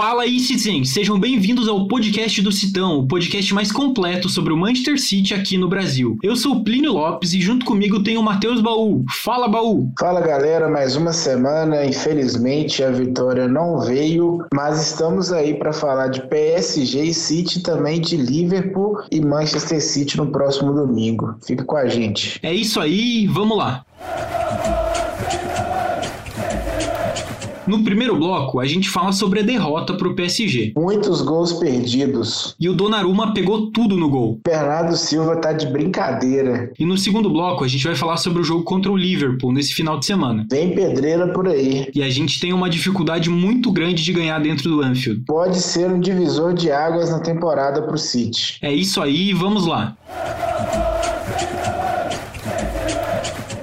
Fala aí, Citizens! Sejam bem-vindos ao podcast do Citão, o podcast mais completo sobre o Manchester City aqui no Brasil. Eu sou Plínio Lopes e junto comigo tem o Matheus Baú. Fala, Baú! Fala, galera! Mais uma semana. Infelizmente a vitória não veio, mas estamos aí para falar de PSG e City, também de Liverpool e Manchester City no próximo domingo. Fica com a gente. É isso aí, vamos lá! No primeiro bloco, a gente fala sobre a derrota para o PSG. Muitos gols perdidos. E o Donnarumma pegou tudo no gol. Bernardo Silva tá de brincadeira. E no segundo bloco, a gente vai falar sobre o jogo contra o Liverpool nesse final de semana. Vem pedreira por aí. E a gente tem uma dificuldade muito grande de ganhar dentro do Anfield. Pode ser um divisor de águas na temporada pro City. É isso aí, vamos lá.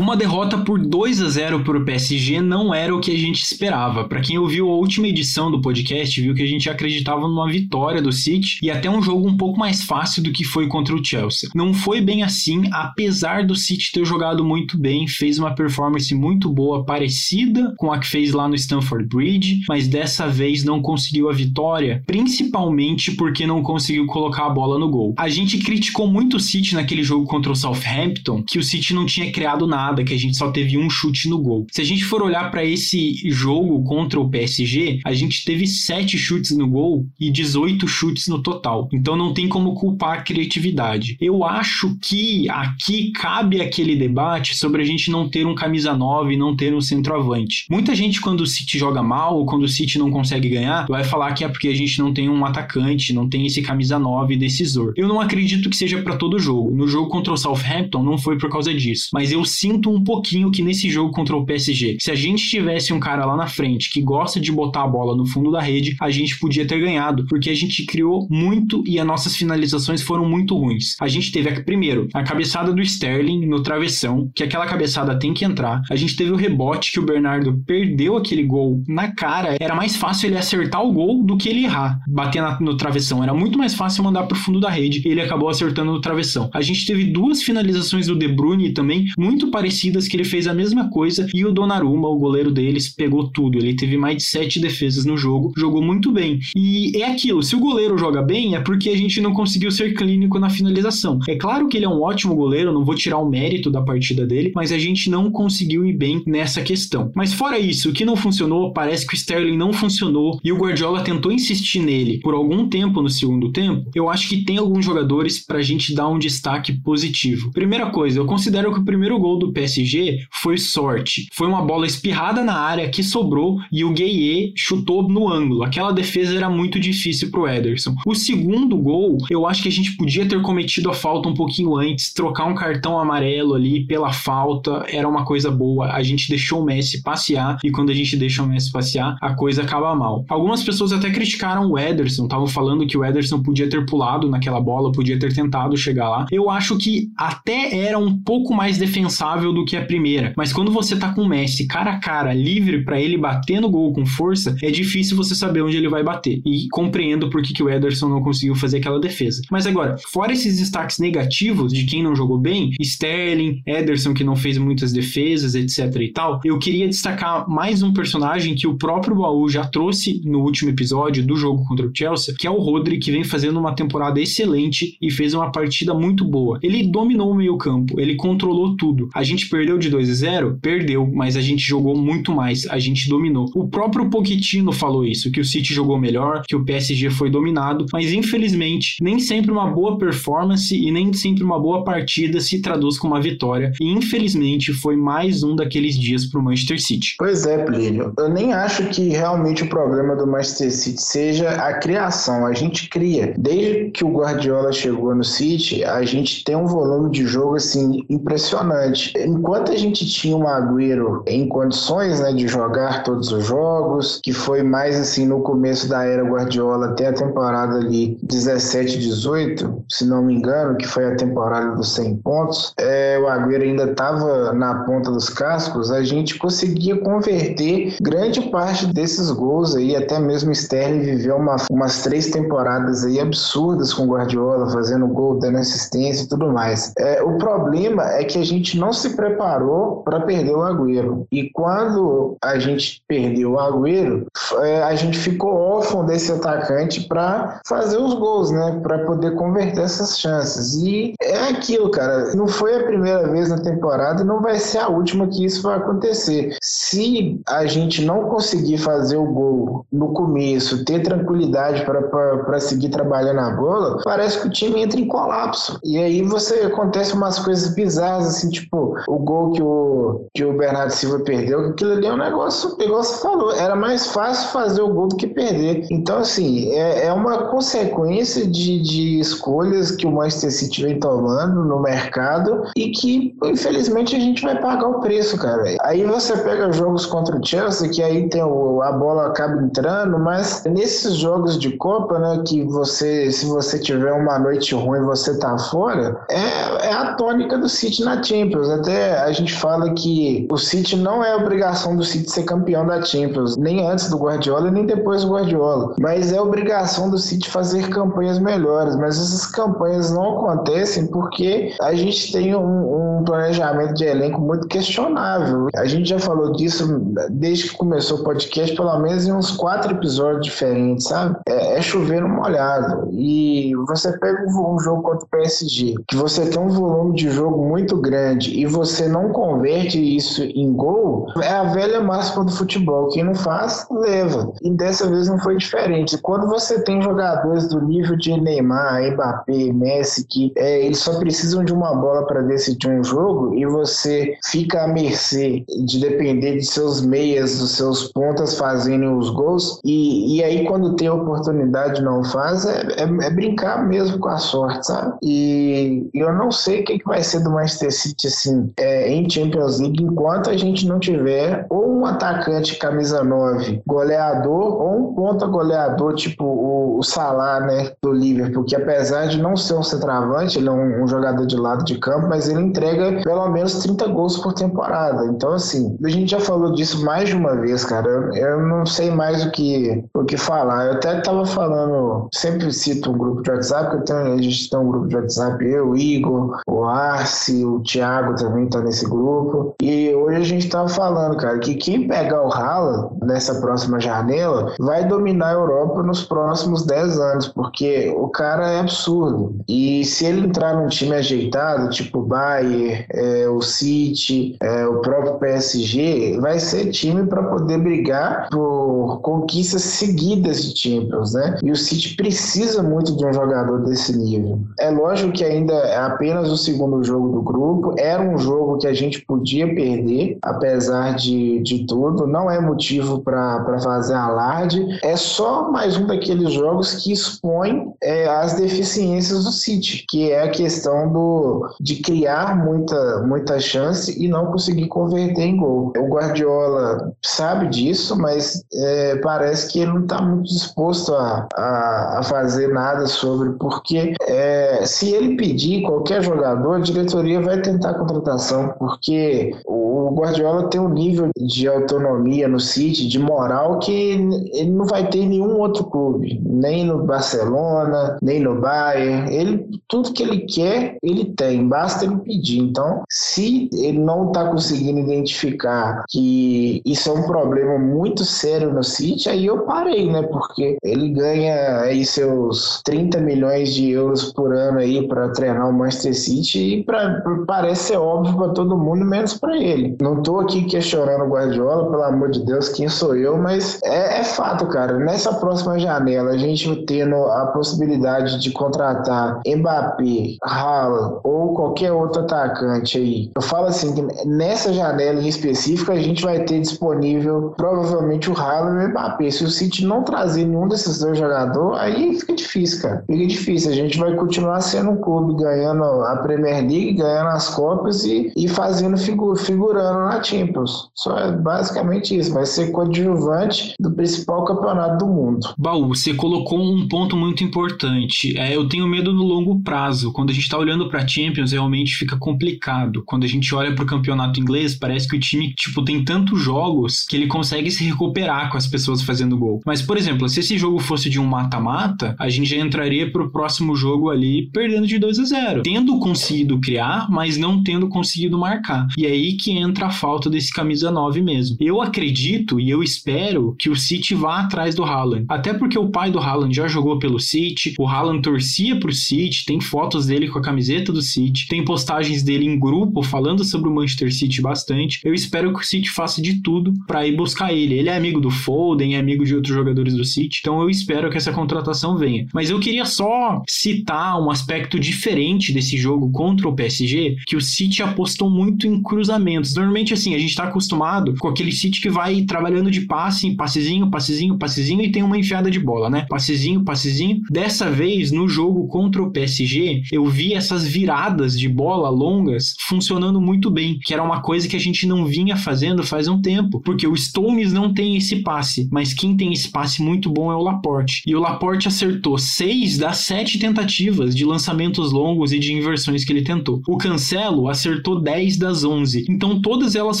Uma derrota por 2 a 0 para o PSG não era o que a gente esperava. Para quem ouviu a última edição do podcast, viu que a gente acreditava numa vitória do City e até um jogo um pouco mais fácil do que foi contra o Chelsea. Não foi bem assim, apesar do City ter jogado muito bem, fez uma performance muito boa, parecida com a que fez lá no Stamford Bridge, mas dessa vez não conseguiu a vitória, principalmente porque não conseguiu colocar a bola no gol. A gente criticou muito o City naquele jogo contra o Southampton, que o City não tinha criado nada nada, que a gente só teve um chute no gol. Se a gente for olhar para esse jogo contra o PSG, a gente teve 7 chutes no gol e 18 chutes no total. Então não tem como culpar a criatividade. Eu acho que aqui cabe aquele debate sobre a gente não ter um camisa 9 e não ter um centroavante. Muita gente, quando o City joga mal ou quando o City não consegue ganhar, vai falar que é porque a gente não tem um atacante, não tem esse camisa 9 decisor. Eu não acredito que seja para todo jogo. No jogo contra o Southampton não foi por causa disso, mas eu sinto sinto um pouquinho que nesse jogo contra o PSG, se a gente tivesse um cara lá na frente que gosta de botar a bola no fundo da rede, a gente podia ter ganhado, porque a gente criou muito e as nossas finalizações foram muito ruins. A gente teve, primeiro, a cabeçada do Sterling no travessão, que aquela cabeçada tem que entrar. A gente teve o rebote que o Bernardo perdeu aquele gol na cara. Era mais fácil ele acertar o gol do que ele errar, bater no travessão. Era muito mais fácil mandar pro fundo da rede. Ele acabou acertando no travessão. A gente teve duas finalizações do De Bruyne também, muito parecidas que ele fez a mesma coisa e o Donnarumma, o goleiro deles, pegou tudo. Ele teve mais de sete defesas no jogo, jogou muito bem. E é aquilo, se o goleiro joga bem é porque a gente não conseguiu ser clínico na finalização. É claro que ele é um ótimo goleiro, não vou tirar o mérito da partida dele, mas a gente não conseguiu ir bem nessa questão. Mas fora isso, o que não funcionou, parece que o Sterling não funcionou e o Guardiola tentou insistir nele por algum tempo no segundo tempo. Eu acho que tem alguns jogadores pra gente dar um destaque positivo. Primeira coisa, eu considero que o primeiro gol do PSG foi sorte. Foi uma bola espirrada na área que sobrou e o Gueye chutou no ângulo. Aquela defesa era muito difícil pro Ederson. O segundo gol, eu acho que a gente podia ter cometido a falta um pouquinho antes, trocar um cartão amarelo ali pela falta, era uma coisa boa. A gente deixou o Messi passear e quando a gente deixa o Messi passear, a coisa acaba mal. Algumas pessoas até criticaram o Ederson, estavam falando que o Ederson podia ter pulado naquela bola, podia ter tentado chegar lá. Eu acho que até era um pouco mais defensável do que a primeira. Mas quando você tá com o Messi cara a cara, livre para ele bater no gol com força, é difícil você saber onde ele vai bater. E compreendo por que, que o Ederson não conseguiu fazer aquela defesa. Mas agora, fora esses destaques negativos de quem não jogou bem, Sterling, Ederson que não fez muitas defesas, etc e tal, eu queria destacar mais um personagem que o próprio Baú já trouxe no último episódio do jogo contra o Chelsea, que é o Rodri, que vem fazendo uma temporada excelente e fez uma partida muito boa. Ele dominou o meio campo, ele controlou tudo. A gente perdeu de 2 a 0? Perdeu, mas a gente jogou muito mais, a gente dominou. O próprio Pochettino falou isso, que o City jogou melhor, que o PSG foi dominado, mas infelizmente nem sempre uma boa performance e nem sempre uma boa partida se traduz com uma vitória. E infelizmente foi mais um daqueles dias para o Manchester City. Pois é, Plínio. Eu nem acho que realmente o problema do Manchester City seja a criação. A gente cria. Desde que o Guardiola chegou no City, a gente tem um volume de jogo assim impressionante enquanto a gente tinha um Agüero em condições né, de jogar todos os jogos, que foi mais assim no começo da era Guardiola até a temporada ali 17, 18, se não me engano, que foi a temporada dos 100 pontos, é, o Agüero ainda estava na ponta dos cascos, a gente conseguia converter grande parte desses gols aí, até mesmo Sterling viveu uma, umas três temporadas aí absurdas com Guardiola, fazendo gol, dando assistência e tudo mais. É, o problema é que a gente não se preparou para perder o Agüero. E quando a gente perdeu o Agüero, é, a gente ficou órfão desse atacante para fazer os gols, né? Para poder converter essas chances. E é aquilo, cara. Não foi a primeira vez na temporada e não vai ser a última que isso vai acontecer. Se a gente não conseguir fazer o gol no começo, ter tranquilidade para seguir trabalhando a bola, parece que o time entra em colapso. E aí você acontece umas coisas bizarras, assim, tipo, o gol que o, que o Bernardo Silva perdeu, aquilo ali é um negócio, igual você falou, era mais fácil fazer o gol do que perder. Então, assim, é, é uma consequência de, de escolhas que o Manchester City vem tomando no mercado e que, infelizmente, a gente vai pagar o preço, cara. Aí você pega jogos contra o Chelsea, que aí tem o, a bola acaba entrando, mas nesses jogos de Copa, né, que você, se você tiver uma noite ruim, você tá fora, é, é a tônica do City na Champions. Até a gente fala que o City não é obrigação do City ser campeão da Champions, nem antes do Guardiola, nem depois do Guardiola. Mas é obrigação do City fazer campanhas melhores. Mas essas campanhas não acontecem porque a gente tem um, um planejamento de elenco muito questionável. A gente já falou disso desde que começou o podcast, pelo menos em uns quatro episódios diferentes, sabe? É, é chover molhado. E você pega um jogo contra o PSG, que você tem um volume de jogo muito grande e você não converte isso em gol, é a velha máxima do futebol. Quem não faz, leva. E dessa vez não foi diferente. Quando você tem jogadores do nível de Neymar, Mbappé, Messi, que é, eles só precisam de uma bola para decidir um jogo e você fica à mercê de depender de seus meias, dos seus pontas fazendo os gols, e, e aí quando tem oportunidade não faz, é, é, é brincar mesmo com a sorte, sabe? E eu não sei o que, que vai ser do Manchester City assim, é, em Champions League enquanto a gente não tiver ou um atacante camisa 9 goleador ou um ponta goleador tipo o, o Salah, né, do Liverpool, que apesar de não ser um centroavante, ele é um, um jogador de lado de campo, mas ele entrega pelo menos 30 gols por temporada. Então, assim, a gente já falou disso mais de uma vez, cara. Eu, eu não sei mais o que, o que falar. Eu até tava falando, sempre cito um grupo de WhatsApp, porque tenho, a gente tem um grupo de WhatsApp, eu, o Igor, o Arce, o Thiago também tá nesse grupo. E hoje a gente tava falando, cara, que quem pegar o Haaland nessa próxima janela vai dominar a Europa nos próximos 10 anos, porque o cara é absurdo. E se ele entrar num time ajeitado, tipo o Bayern, é, o City, é, o próprio PSG, vai ser time para poder brigar por conquistas seguidas de Champions, né? E o City precisa muito de um jogador desse nível. É lógico que ainda é apenas o segundo jogo do grupo, era um jogo que a gente podia perder, apesar de, de tudo, não é motivo para fazer alarde, é só mais um daqueles jogos que expõe é, as deficiências do City, que é a questão do, de criar muita, muita chance e não conseguir converter em gol. O Guardiola sabe disso, mas é, parece que ele não está muito disposto a, a, a, fazer nada sobre, porque é, se ele pedir qualquer jogador, a diretoria vai tentar a contratação, porque o Guardiola tem um nível de autonomia no City, de moral, que ele não vai ter nenhum outro clube, nem no Barcelona, nem no Bayern. Ele, tudo que ele quer, ele tem, basta ele pedir. Então, se ele não está conseguindo identificar que isso é um problema muito sério no City, aí eu parei, né? Porque ele ganha aí seus 30 milhões de euros por ano aí para treinar o Manchester City e pra, parece ser óbvio para todo mundo, menos para ele. Não tô aqui questionando o Guardiola, pelo amor de Deus, quem sou eu, mas é, é fato, cara. Nessa próxima janela, a gente tendo a possibilidade de contratar Mbappé, Haaland ou qualquer outro atacante aí. Eu falo assim, que nessa janela em específico, a gente vai ter disponível provavelmente o Haaland e o Mbappé. Se o City não trazer nenhum desses dois jogadores, aí fica difícil, cara. Fica difícil. A gente vai continuar sendo um clube ganhando a Premier League, ganhando as Copas e e, e fazendo figu, figurando na Champions. Só é basicamente isso. Vai ser coadjuvante do principal campeonato do mundo. Baú, você colocou um ponto muito importante. É, eu tenho medo no longo prazo. Quando a gente está olhando para Champions, realmente fica complicado. Quando a gente olha para o campeonato inglês, parece que o time tipo tem tantos jogos que ele consegue se recuperar com as pessoas fazendo gol. Mas, por exemplo, se esse jogo fosse de um mata-mata, a gente já entraria pro próximo jogo ali perdendo de 2 a 0, tendo conseguido criar, mas não tendo conseguido marcar. E é aí que entra a falta desse camisa 9 mesmo. Eu acredito e eu espero que o City vá atrás do Haaland, até porque o pai do Haaland já jogou pelo City, o Haaland torcia pro City, tem fotos dele com a camiseta do City, tem postagens dele em grupo falando sobre o Manchester City bastante. Eu espero que o City faça de tudo para ir buscar ele. Ele é amigo do Foden, é amigo de outros jogadores do City, então eu espero que essa contratação venha. Mas eu queria só citar um aspecto diferente desse jogo contra o PSG, que o City apostou muito em cruzamentos. Normalmente, assim, a gente tá acostumado com aquele City que vai trabalhando de passe, passezinho, passezinho, passezinho e tem uma enfiada de bola, né? Passezinho, passezinho. Dessa vez, no jogo contra o PSG, eu vi essas viradas de bola longas funcionando muito bem, que era uma coisa que a gente não vinha fazendo faz um tempo, porque o Stones não tem esse passe, mas quem tem esse passe muito bom é o Laporte. E o Laporte acertou seis das sete tentativas de lançamentos longos e de inversões que ele tentou. O Cancelo acertou 10 das 11. Então todas elas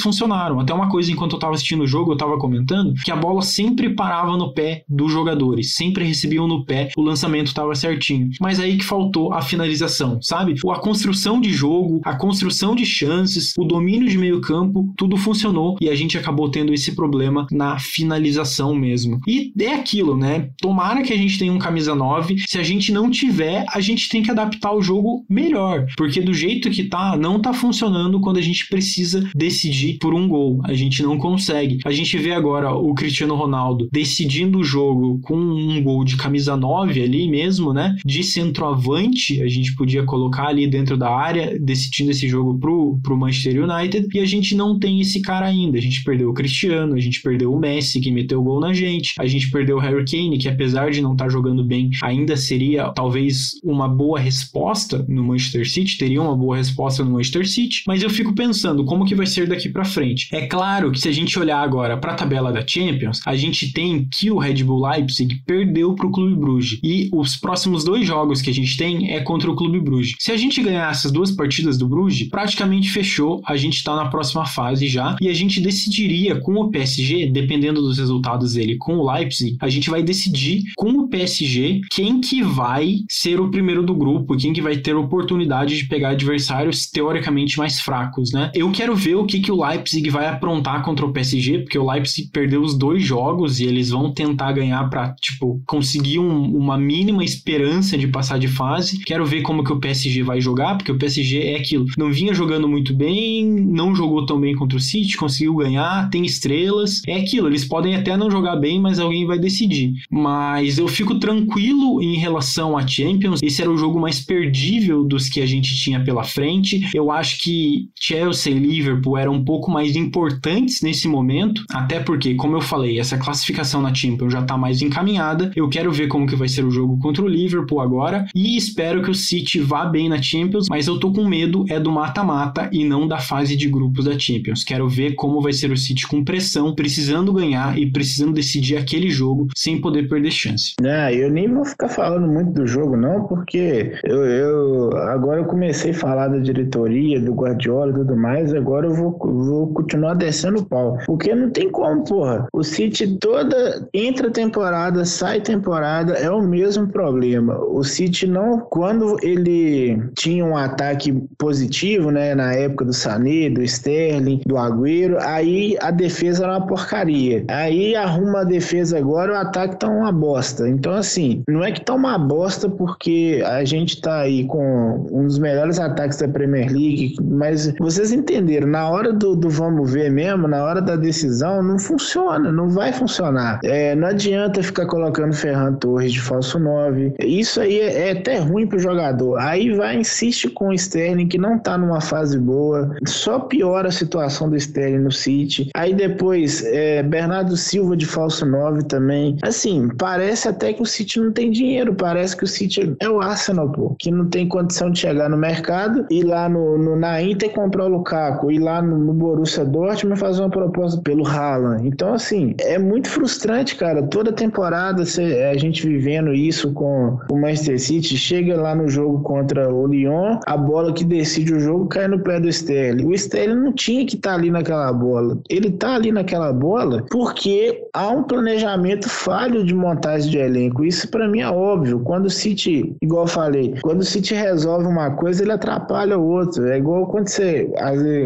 funcionaram. Até uma coisa enquanto eu tava assistindo o jogo, eu tava comentando que a bola sempre parava no pé dos jogadores, sempre recebiam no pé, o lançamento tava certinho. Mas aí que faltou a finalização, sabe? A construção de jogo, a construção de chances, o domínio de meio-campo, tudo funcionou e a gente acabou tendo esse problema na finalização mesmo. E é aquilo, né? Tomara que a gente tenha um camisa 9. Se a gente não tiver, a gente tem que adaptar o jogo melhor, porque do jeito que tá, não tá funcionando quando a gente precisa decidir por um gol. A gente não consegue. A gente vê agora o Cristiano Ronaldo decidindo o jogo com um gol de camisa 9 ali mesmo, né? De centroavante, a gente podia colocar ali dentro da área, decidindo esse jogo pro, pro Manchester United, e a gente não tem esse cara ainda. A gente perdeu o Cristiano, a gente perdeu o Messi, que meteu o gol na gente, a gente perdeu o Harry Kane, que apesar de não estar tá jogando bem, ainda seria talvez uma boa resposta no Manchester City, teria uma boa resposta no Manchester City, mas eu fico pensando como que vai ser daqui para frente. É claro que se a gente olhar agora para a tabela da Champions, a gente tem que o Red Bull Leipzig perdeu para o Clube Bruges e os próximos dois jogos que a gente tem é contra o Clube Bruges. Se a gente ganhar essas duas partidas do Bruges, praticamente fechou, a gente está na próxima fase já e a gente decidiria com o PSG, dependendo dos resultados dele com o Leipzig, a gente vai decidir com o PSG quem que vai ser o primeiro do grupo, quem que vai ter oportunidade de pegar adversários teoricamente mais fracos, né? Eu quero ver o que, que o Leipzig vai aprontar contra o PSG, porque o Leipzig perdeu os dois jogos e eles vão tentar ganhar para tipo conseguir um, uma mínima esperança de passar de fase. Quero ver como que o PSG vai jogar, porque o PSG é aquilo, não vinha jogando muito bem, não jogou tão bem contra o City, conseguiu ganhar, tem estrelas, é aquilo, eles podem até não jogar bem, mas alguém vai decidir. Mas eu fico tranquilo em relação a Champions, esse era o jogo mais perdível dos que a gente tinha pela frente. Eu acho que Chelsea e Liverpool eram um pouco mais importantes nesse momento, até porque, como eu falei, essa classificação na Champions já tá mais encaminhada. Eu quero ver como que vai ser o jogo contra o Liverpool agora e espero que o City vá bem na Champions, mas eu tô com medo é do mata-mata e não da fase de grupos da Champions. Quero ver como vai ser o City com pressão, precisando ganhar e precisando decidir aquele jogo sem poder perder chance. Não, eu nem vou ficar falando muito do jogo não, porque eu, eu agora eu comecei a falar da diretoria, do Guardiola e tudo mais, agora eu vou, vou continuar descendo o pau. Porque não tem como, porra. O City toda entra temporada, sai temporada, é o mesmo problema. O City não, quando ele tinha um ataque positivo, né, na época do Sané, do Sterling, do Agüero, aí a defesa era uma porcaria. Aí arruma a defesa agora, o ataque tá uma bosta. Então, assim, não é que tá uma bosta porque a gente tá aí com um dos melhores ataques da Premier League, mas vocês entenderam, na hora do, do vamos ver mesmo, na hora da decisão, não funciona, não vai funcionar. É, não adianta ficar colocando Ferran Torres de falso 9. Isso aí é, é até ruim pro jogador. Aí vai, insiste com o Sterling, que não tá numa fase boa, só piora a situação do Sterling no City. Aí depois, é, Bernardo Silva de falso 9 também. Assim, parece até que o City não tem dinheiro, parece que o City é o Arsenal, pô, que não tem condição de chegar no mercado e lá no, no no, na Inter comprar o Lukaku e lá no, no Borussia Dortmund fazer uma proposta pelo Haaland. Então, assim, é muito frustrante, cara. Toda temporada cê, a gente vivendo isso com o Manchester City, chega lá no jogo contra o Lyon, a bola que decide o jogo cai no pé do Sterling. O Sterling não tinha que estar tá ali naquela bola. Ele tá ali naquela bola porque há um planejamento falho de montagem de elenco. Isso para mim é óbvio. Quando o City, igual eu falei, quando o City resolve uma coisa, ele atrapalha o outro. É igual quando você,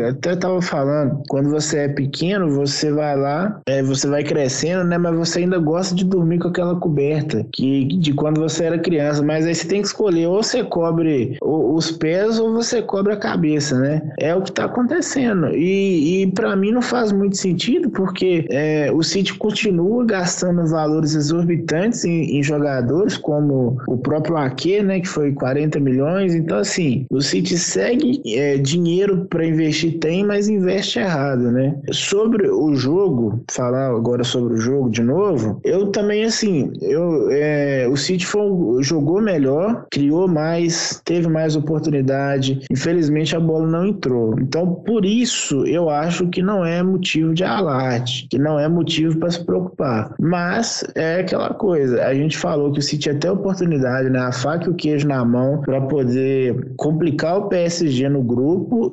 até tava falando, quando você é pequeno, você vai lá, é, você vai crescendo, né? Mas você ainda gosta de dormir com aquela coberta que de quando você era criança. Mas aí você tem que escolher ou você cobre os pés ou você cobre a cabeça, né? É o que tá acontecendo. E, e para mim não faz muito sentido porque é, o City continua gastando valores exorbitantes em, em jogadores, como o próprio Ake, né? Que foi 40 milhões. Então, assim, o City segue é, dinheiro para investir, tem, mas investe errado, né? Sobre o jogo, falar agora sobre o jogo de novo, eu também, assim, eu, é, o City foi, jogou melhor, criou mais, teve mais oportunidade. Infelizmente, a bola não entrou. Então, por isso, eu acho que não é motivo de alarde, que não é motivo para se preocupar. Mas é aquela coisa, a gente falou que o City ter oportunidade, né? A faca e o queijo na mão para poder complicar o PSG no grupo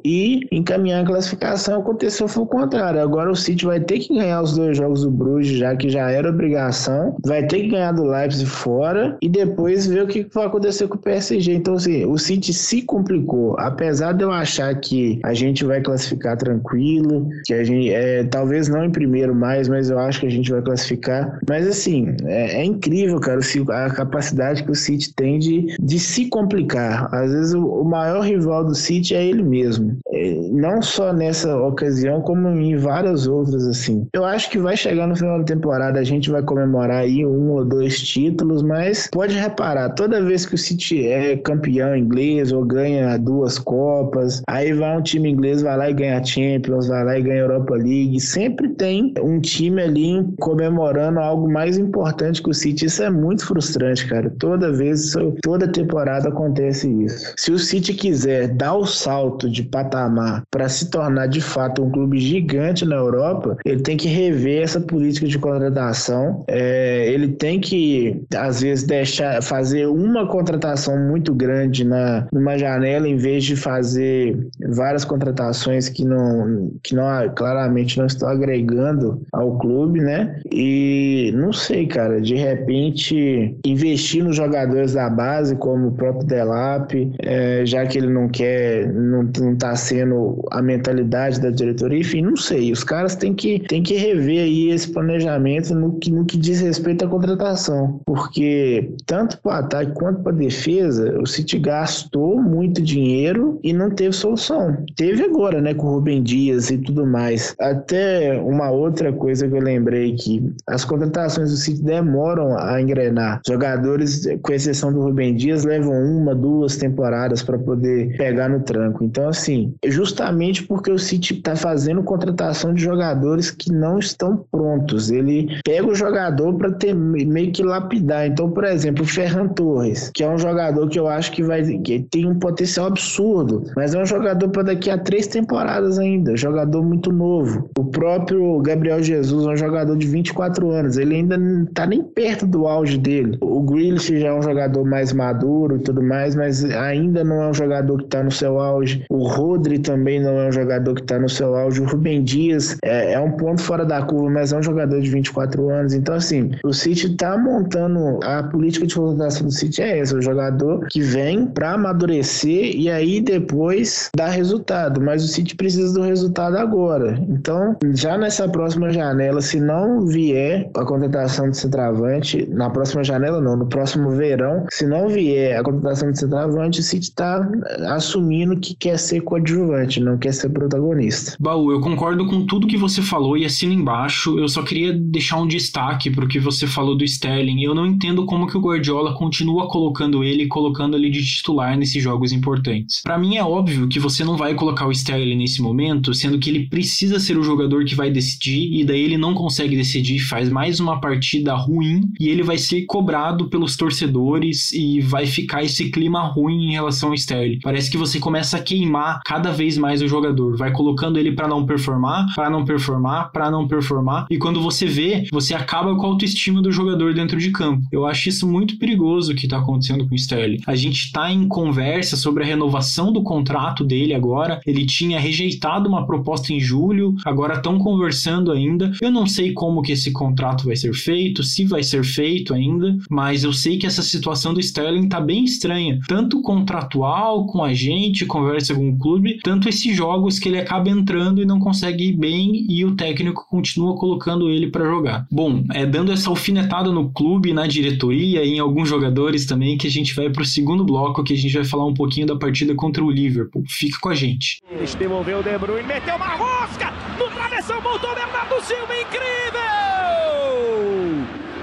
e encaminhar a classificação. Aconteceu foi o contrário. Agora o City vai ter que ganhar os dois jogos do Bruges, já que já era obrigação, vai ter que ganhar do Leipzig fora e depois ver o que vai acontecer com o PSG. Então, assim, o City se complicou. Apesar de eu achar que a gente vai classificar tranquilo, que a gente é, talvez não em primeiro mais, mas eu acho que a gente vai classificar. Mas assim, é, é incrível, cara, a capacidade que o City tem de, de se complicar. Às vezes o, o maior rival do City é ele mesmo. É, não só nessa ocasião, como em várias outras, assim. Eu acho que vai chegar no final da temporada, a gente vai comemorar aí um ou dois títulos, mas pode reparar, toda vez que o City é campeão inglês ou ganha duas Copas, aí vai um time inglês, vai lá e ganha Champions, vai lá e ganha Europa League, sempre tem um time ali comemorando algo mais importante que o City. Isso é muito frustrante, cara. Toda vez, toda temporada acontece isso. Se o City quiser dar o salto de patamar para se tornar de fato um clube gigante na Europa, ele tem que rever essa política de contratação. É, ele tem que, às vezes, deixar fazer uma contratação muito grande na numa janela em vez de fazer várias contratações que não que não claramente não estão agregando ao clube, né? E não sei, cara, de repente investir nos jogadores da base como o próprio Delap, é, já que ele não quer, não, não tá sendo a mentalidade da diretoria, enfim, não sei. Os caras têm que, têm que rever aí esse planejamento no que, no que diz respeito à contratação, porque tanto para ataque quanto para defesa, o City gastou muito dinheiro e não teve solução. Teve agora, né, com o Rubem Dias e tudo mais. Até uma outra coisa que eu lembrei que as contratações do City demoram a engrenar. Jogadores, com exceção do Rubem Dias, levam uma, duas temporadas para poder pegar no tranco. Então, assim, justamente porque o City está fazendo contratação de jogadores que não estão prontos. Ele pega o jogador para ter meio que lapidar. Então, por exemplo, o Ferran Torres, que é um jogador que eu acho que vai que tem um potencial absurdo, mas é um jogador para daqui a três temporadas ainda, jogador muito novo. O próprio Gabriel Jesus é um jogador de 24 anos, ele ainda não tá nem perto do auge dele. O Grealish já é um jogador mais maduro e tudo mais, mas ainda não é um jogador que tá no seu auge. O Rodri também não é um jogador que tá no seu auge. O Rubem Dias é, é um ponto fora da curva, mas é um jogador de 24 anos. Então, assim, o City tá montando a política de contratação do City é essa, o jogador que vem para amadurecer e aí depois dar resultado. Mas o City precisa do resultado agora. Então, já nessa próxima janela, se não vier a contratação de centroavante, na próxima janela não, no próximo verão, se não vier a contratação de centroavante, o City está assumindo que quer ser coadjuvante, não quer ser protagonista. Baú, eu concordo com tudo que você falou e assino embaixo. Eu só queria deixar um destaque para o que você falou do Sterling. Eu não entendo como que o Guardiola continua colocando ele, colocando ele de titular nesses jogos importantes. Para mim é óbvio que você não vai colocar o Sterling nesse momento, sendo que ele precisa ser o jogador que vai decidir e daí ele não consegue decidir, faz mais uma partida ruim e ele vai ser cobrado pelos torcedores e vai ficar esse clima ruim em relação ao Sterling. Parece que você começa a queimar cada vez mais o jogador, vai colocando ele para não performar, para não performar, para não performar, e quando você vê, você acaba com a autoestima do jogador dentro de campo. Eu acho isso muito perigoso o que tá acontecendo com o Sterling. A gente tá em conversa sobre a renovação do contrato dele agora. Ele tinha rejeitado uma proposta em julho, agora estão conversando ainda. Eu não sei como que esse contrato vai ser feito, se vai ser feito ainda, mas eu sei que essa situação do Sterling tá bem estranha, tanto contratual com a gente, conversa com o clube, tanto esses jogos que ele acaba entrando e não consegue ir bem e o técnico continua colocando ele para jogar. Bom, é dando essa alfinetada no clube, na diretoria e em alguns jogadores também que a gente vai para o segundo bloco que a gente vai falar um pouquinho da partida contra o Liverpool. Fica com a gente. Devolveu o De Bruyne, meteu uma rosca no travessão, voltou Bernardo Silva, incrível!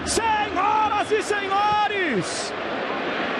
Senhoras e senhores,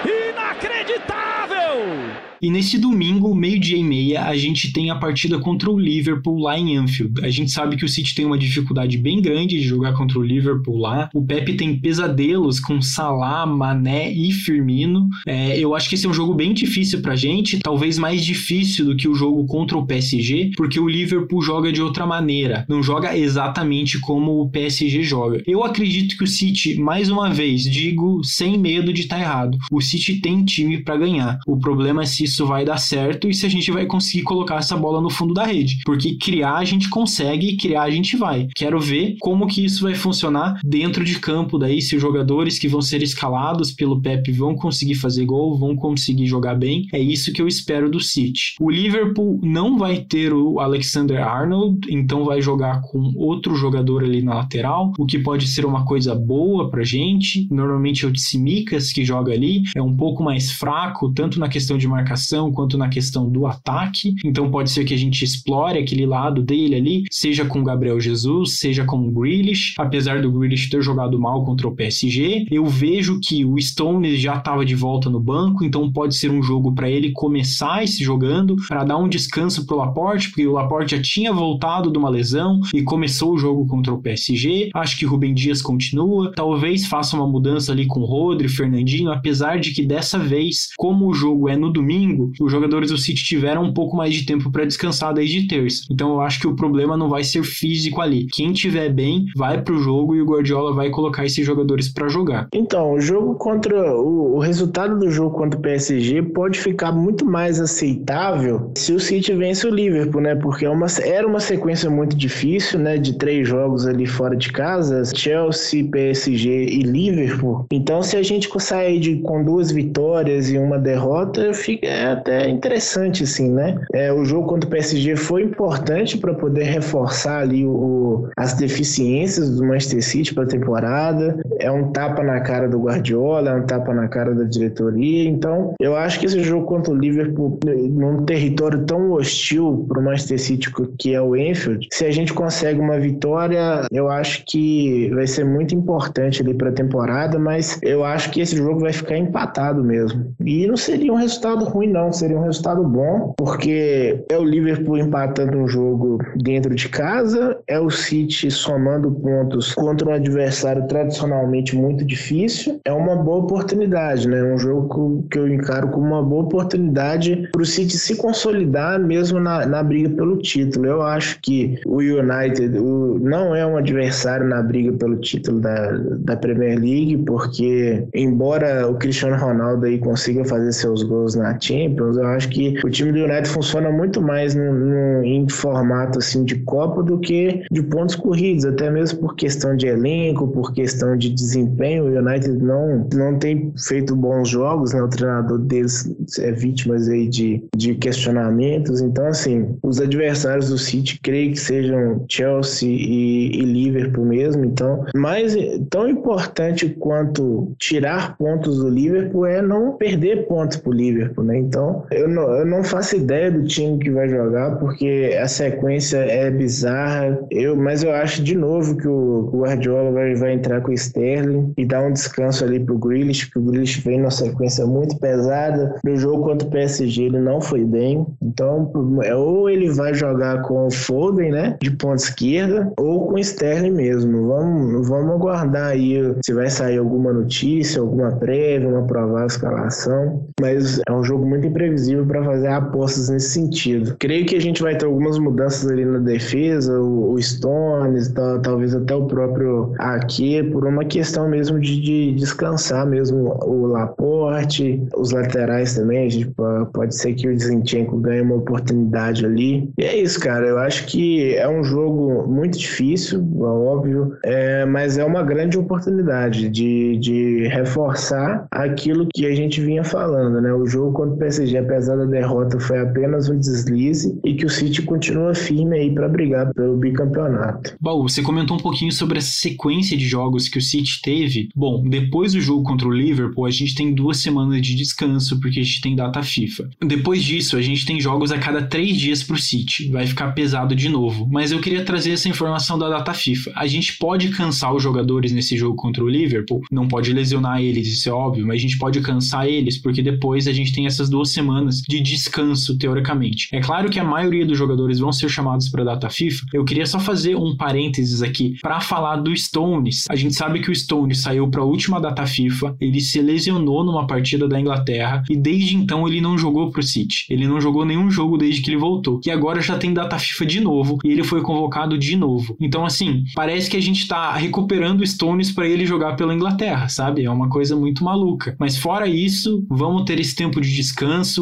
inacreditável! E nesse domingo, meio-dia e meia, a gente tem a partida contra o Liverpool lá em Anfield. A gente sabe que o City tem uma dificuldade bem grande de jogar contra o Liverpool lá. O Pepe tem pesadelos com Salah, Mané e Firmino. É, eu acho que esse é um jogo bem difícil pra gente, talvez mais difícil do que o jogo contra o PSG, porque o Liverpool joga de outra maneira, não joga exatamente como o PSG joga. Eu acredito que o City, mais uma vez, digo sem medo de estar tá errado, o City tem time para ganhar. O problema é se isso vai dar certo e se a gente vai conseguir colocar essa bola no fundo da rede. Porque criar a gente consegue criar a gente vai. Quero ver como que isso vai funcionar dentro de campo daí, se os jogadores que vão ser escalados pelo Pep vão conseguir fazer gol, vão conseguir jogar bem. É isso que eu espero do City. O Liverpool não vai ter o Alexander Arnold, então vai jogar com outro jogador ali na lateral, o que pode ser uma coisa boa pra gente. Normalmente é o Tsimikas que joga ali, é um pouco mais fraco, tanto na questão de marcação quanto na questão do ataque. Então pode ser que a gente explore aquele lado dele ali, seja com Gabriel Jesus, seja com o Grealish. Apesar do Grealish ter jogado mal contra o PSG, eu vejo que o Stones já estava de volta no banco, então pode ser um jogo para ele começar esse jogando, para dar um descanso pro Laporte, porque o Laporte já tinha voltado de uma lesão e começou o jogo contra o PSG. Acho que Rubem Dias continua, talvez faça uma mudança ali com Rodri, Fernandinho, apesar de que dessa vez, como o jogo é no domingo, domingo, os jogadores do City tiveram um pouco mais de tempo para descansar desde terça. Então eu acho que o problema não vai ser físico ali. Quem tiver bem, vai pro jogo e o Guardiola vai colocar esses jogadores para jogar. Então, o jogo contra o, o resultado do jogo contra o PSG pode ficar muito mais aceitável se o City vence o Liverpool, né? Porque é uma, era uma sequência muito difícil, né? De três jogos ali fora de casa, Chelsea, PSG e Liverpool. Então, se a gente sair de, com duas vitórias e uma derrota, fica, é até interessante, assim, né? É, o jogo contra o PSG foi importante para poder reforçar ali o, as deficiências do Manchester City para a temporada. É um tapa na cara do Guardiola, é um tapa na cara da diretoria. Então, eu acho que esse jogo contra o Liverpool, num território tão hostil para o Manchester City que é o Enfield, se a gente consegue uma vitória, eu acho que vai ser muito importante ali para a temporada, mas eu acho que esse jogo vai ficar empatado mesmo. E não seria um resultado ruim ruim, não. Seria um resultado bom, porque é o Liverpool empatando um jogo dentro de casa, é o City somando pontos contra um adversário tradicionalmente muito difícil. É uma boa oportunidade, né? Um jogo que eu encaro como uma boa oportunidade para o City se consolidar mesmo na, na briga pelo título. Eu acho que o United o, não é um adversário na briga pelo título da, da Premier League, porque embora o Cristiano Ronaldo aí consiga fazer seus gols na Champions, eu acho que o time do United funciona muito mais no, no, em formato assim de Copa do que de pontos corridos, até mesmo por questão de elenco, por questão de desempenho. O United não, não tem feito bons jogos, né? O treinador deles é vítima aí de, de questionamentos. Então, assim, os adversários do City creio que sejam Chelsea e, e Liverpool mesmo. Então, mais tão importante quanto tirar pontos do Liverpool é não perder pontos para o Liverpool, né? Então, eu não, eu não faço ideia do time que vai jogar, porque a sequência é bizarra. Eu, mas eu acho de novo que o, Guardiola vai, vai entrar com o Sterling e dar um descanso ali pro Grealish, porque o Grealish vem numa sequência muito pesada. No jogo contra o PSG ele não foi bem. Então, é, ou ele vai jogar com o Foden, né, de ponta esquerda, ou com o Sterling mesmo. Vamos, vamos aguardar aí se vai sair alguma notícia, alguma prévia, uma provável escalação. Mas é um jogo muito imprevisível para fazer apostas nesse sentido. Creio que a gente vai ter algumas mudanças ali na defesa, o, o Stones, tá, talvez até o próprio aqui, por uma questão mesmo de, de descansar mesmo o Laporte, os laterais também, a gente pode ser que o Zinchenko ganhe uma oportunidade ali. E é isso, cara, eu acho que é um jogo muito difícil, é óbvio, é, mas é uma grande oportunidade de, de reforçar aquilo que a gente vinha falando, né? O jogo PSG, apesar da derrota, foi apenas um deslize e que o City continua firme aí para brigar pelo bicampeonato. Baú, você comentou um pouquinho sobre essa sequência de jogos que o City teve. Bom, depois do jogo contra o Liverpool, a gente tem duas semanas de descanso porque a gente tem data FIFA. Depois disso, a gente tem jogos a cada três dias para o City. Vai ficar pesado de novo. Mas eu queria trazer essa informação da data FIFA. A gente pode cansar os jogadores nesse jogo contra o Liverpool, não pode lesionar eles, isso é óbvio, mas a gente pode cansar eles porque depois a gente tem essas duas semanas de descanso, teoricamente. É claro que a maioria dos jogadores vão ser chamados para a data FIFA. Eu queria só fazer um parênteses aqui para falar do Stones. A gente sabe que o Stones saiu para a última data FIFA, ele se lesionou numa partida da Inglaterra e desde então ele não jogou para o City. Ele não jogou nenhum jogo desde que ele voltou. E agora já tem data FIFA de novo e ele foi convocado de novo. Então, assim, parece que a gente está recuperando Stones para ele jogar pela Inglaterra, sabe? É uma coisa muito maluca. Mas fora isso, vamos ter esse tempo de descanso,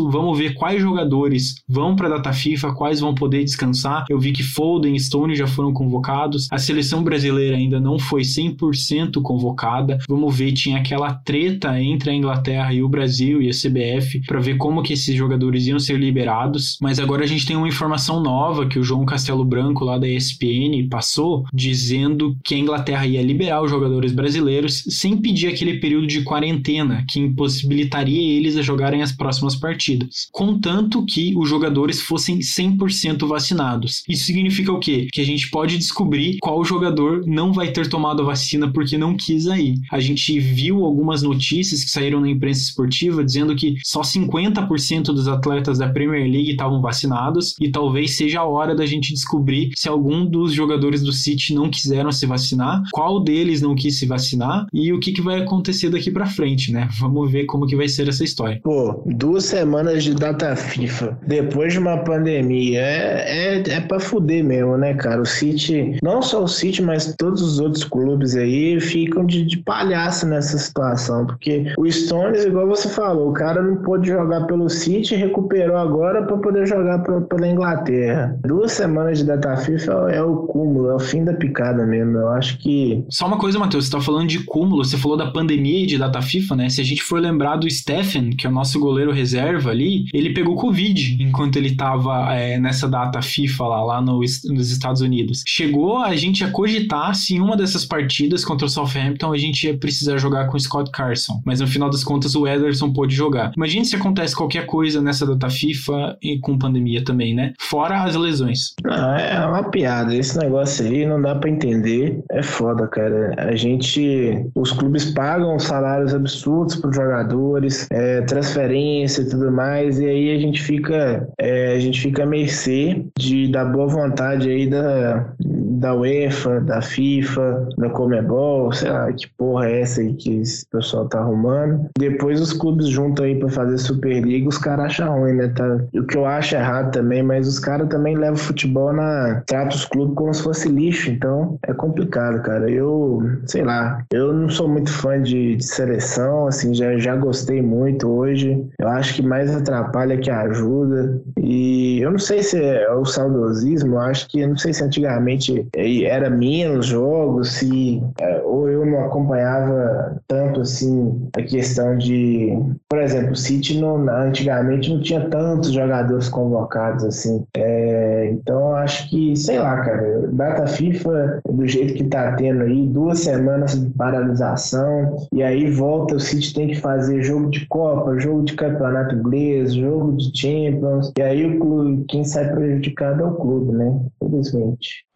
vamos ver quais jogadores vão para a data FIFA, quais vão poder descansar. Eu vi que Foden e Stone já foram convocados. A seleção brasileira ainda não foi 100% convocada. Vamos ver, tinha aquela treta entre a Inglaterra e o Brasil e a CBF para ver como que esses jogadores iam ser liberados. Mas agora a gente tem uma informação nova que o João Castelo Branco lá da ESPN passou, dizendo que a Inglaterra ia liberar os jogadores brasileiros sem pedir aquele período de quarentena que impossibilitaria eles a jogarem as próximas partidas, contanto que os jogadores fossem 100% vacinados. Isso significa o quê? Que a gente pode descobrir qual jogador não vai ter tomado a vacina porque não quis aí. A gente viu algumas notícias que saíram na imprensa esportiva dizendo que só 50% dos atletas da Premier League estavam vacinados e talvez seja a hora da gente descobrir se algum dos jogadores do City não quiseram se vacinar, qual deles não quis se vacinar e o que, que vai acontecer daqui para frente, né? Vamos ver como que vai ser essa história. Pô, duas semanas de data FIFA depois de uma pandemia é, é, é pra fuder mesmo, né, cara? O City, não só o City, mas todos os outros clubes aí ficam de, de palhaço nessa situação, porque o Stones, igual você falou, o cara não pôde jogar pelo City, recuperou agora para poder jogar pra, pela Inglaterra. Duas semanas de data FIFA é o cúmulo, é o fim da picada mesmo. Eu acho que. Só uma coisa, Matheus, você tá falando de cúmulo, você falou da pandemia e de data FIFA, né? Se a gente for lembrar do Stephen, que é o nosso goleiro reserva ali, ele pegou Covid enquanto ele tava é, nessa data FIFA lá, lá no, nos Estados Unidos. Chegou a gente a cogitar se em uma dessas partidas contra o Southampton a gente ia precisar jogar com o Scott Carson, mas no final das contas o Ederson pôde jogar. Imagine se acontece qualquer coisa nessa data FIFA e com pandemia também, né? Fora as lesões. Ah, é uma piada. Esse negócio aí não dá para entender. É foda, cara. A gente. Os clubes pagam salários absurdos para os jogadores, é, transferência e tudo mais, e aí a gente fica. É, a gente fica à mercê de, da boa vontade aí da, da UEFA, da FIFA, da Comebol, sei lá que porra é essa aí que esse pessoal tá arrumando. Depois os clubes juntam aí para fazer Superliga, os caras acham ruim, né? Tá? O que eu acho errado também, mas os caras também levam futebol na. trata os clubes como se fosse lixo, então é complicado, cara. Eu, sei lá, eu não sou muito fã de, de seleção, assim, já, já gostei muito hoje. Eu acho que mais atrapalha que ajuda. E eu não sei se é o saudosismo, eu acho que, não sei se antigamente era menos jogos, se é, ou eu não acompanhava tanto assim a questão de, por exemplo, o City não, antigamente não tinha tantos jogadores convocados assim. É, então acho que, sei lá, cara, data FIFA do jeito que tá tendo aí, duas semanas de paralisação e aí volta o City tem que fazer jogo de Copa, jogo de Campeonato Inglês, jogo de Champions e aí o clube, quem sai prejudicado é o clube, né? Infelizmente.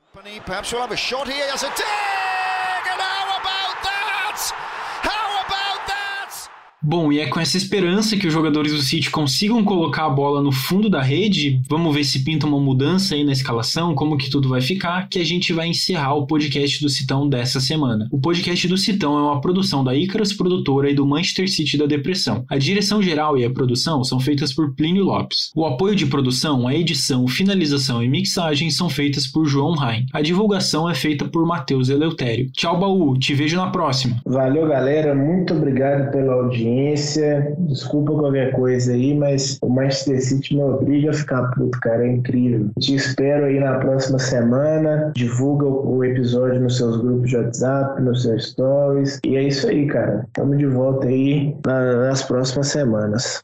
Perhaps we'll have a shot here as a dig! Bom, e é com essa esperança que os jogadores do City consigam colocar a bola no fundo da rede, vamos ver se pinta uma mudança aí na escalação, como que tudo vai ficar, que a gente vai encerrar o podcast do Citão dessa semana. O podcast do Citão é uma produção da Icarus Produtora e do Manchester City da Depressão. A direção geral e a produção são feitas por Plínio Lopes. O apoio de produção, a edição, finalização e mixagem são feitas por João Rain. A divulgação é feita por Matheus Eleutério. Tchau, Baú, te vejo na próxima. Valeu, galera. Muito obrigado pela audiência audiência. Desculpa qualquer coisa aí, mas o Manchester City me obriga a ficar puto, cara. É incrível. Te espero aí na próxima semana. Divulga o episódio nos seus grupos de WhatsApp, nos seus stories. E é isso aí, cara. Tamo de volta aí nas próximas semanas.